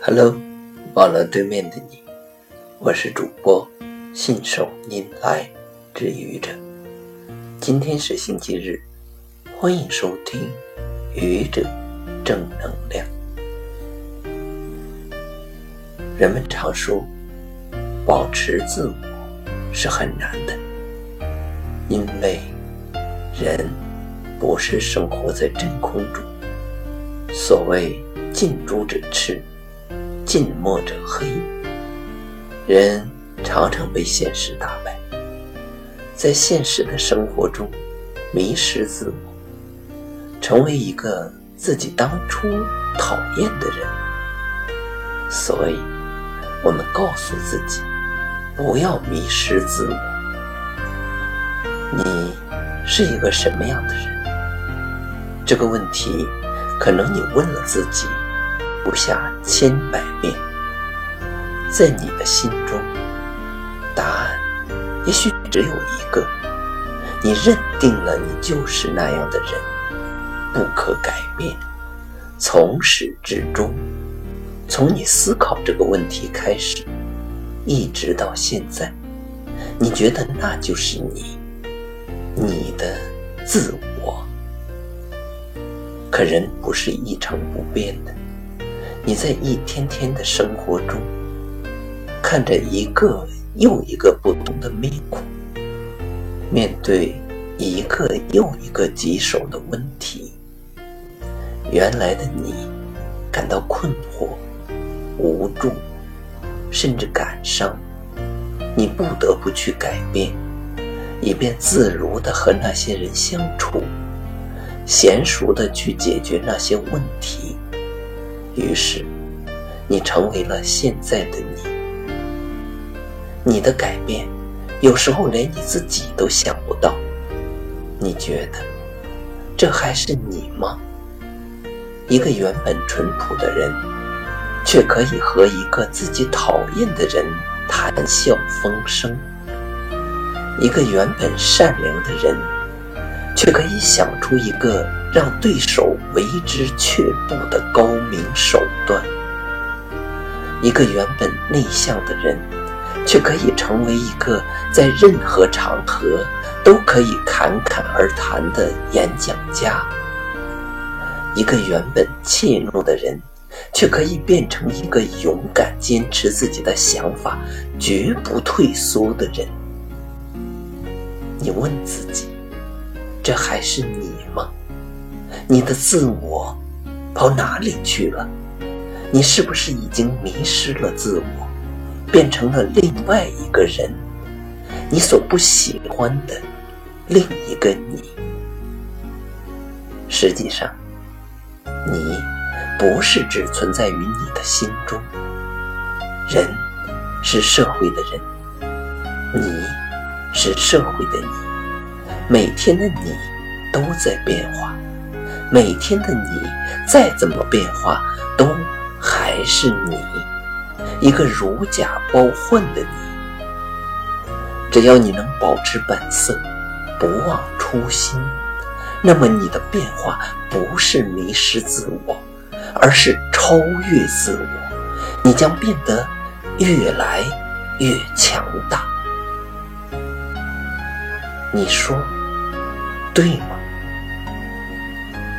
Hello，网络对面的你，我是主播信手拈来之愚者。今天是星期日，欢迎收听愚者正能量。人们常说，保持自我是很难的，因为人不是生活在真空中。所谓近朱者赤。近墨者黑，人常常被现实打败，在现实的生活中迷失自我，成为一个自己当初讨厌的人。所以，我们告诉自己，不要迷失自我。你是一个什么样的人？这个问题，可能你问了自己。不下千百遍，在你的心中，答案也许只有一个：你认定了你就是那样的人，不可改变。从始至终，从你思考这个问题开始，一直到现在，你觉得那就是你，你的自我。可人不是一成不变的。你在一天天的生活中，看着一个又一个不同的面孔，面对一个又一个棘手的问题，原来的你感到困惑、无助，甚至感伤。你不得不去改变，以便自如的和那些人相处，娴熟的去解决那些问题。于是，你成为了现在的你。你的改变，有时候连你自己都想不到。你觉得，这还是你吗？一个原本淳朴的人，却可以和一个自己讨厌的人谈笑风生；一个原本善良的人，却可以想出一个。让对手为之却步的高明手段。一个原本内向的人，却可以成为一个在任何场合都可以侃侃而谈的演讲家。一个原本怯懦的人，却可以变成一个勇敢、坚持自己的想法、绝不退缩的人。你问自己：这还是你吗？你的自我跑哪里去了？你是不是已经迷失了自我，变成了另外一个人？你所不喜欢的另一个你？实际上，你不是只存在于你的心中。人是社会的人，你是社会的你，每天的你都在变化。每天的你再怎么变化，都还是你，一个如假包换的你。只要你能保持本色，不忘初心，那么你的变化不是迷失自我，而是超越自我。你将变得越来越强大。你说对吗？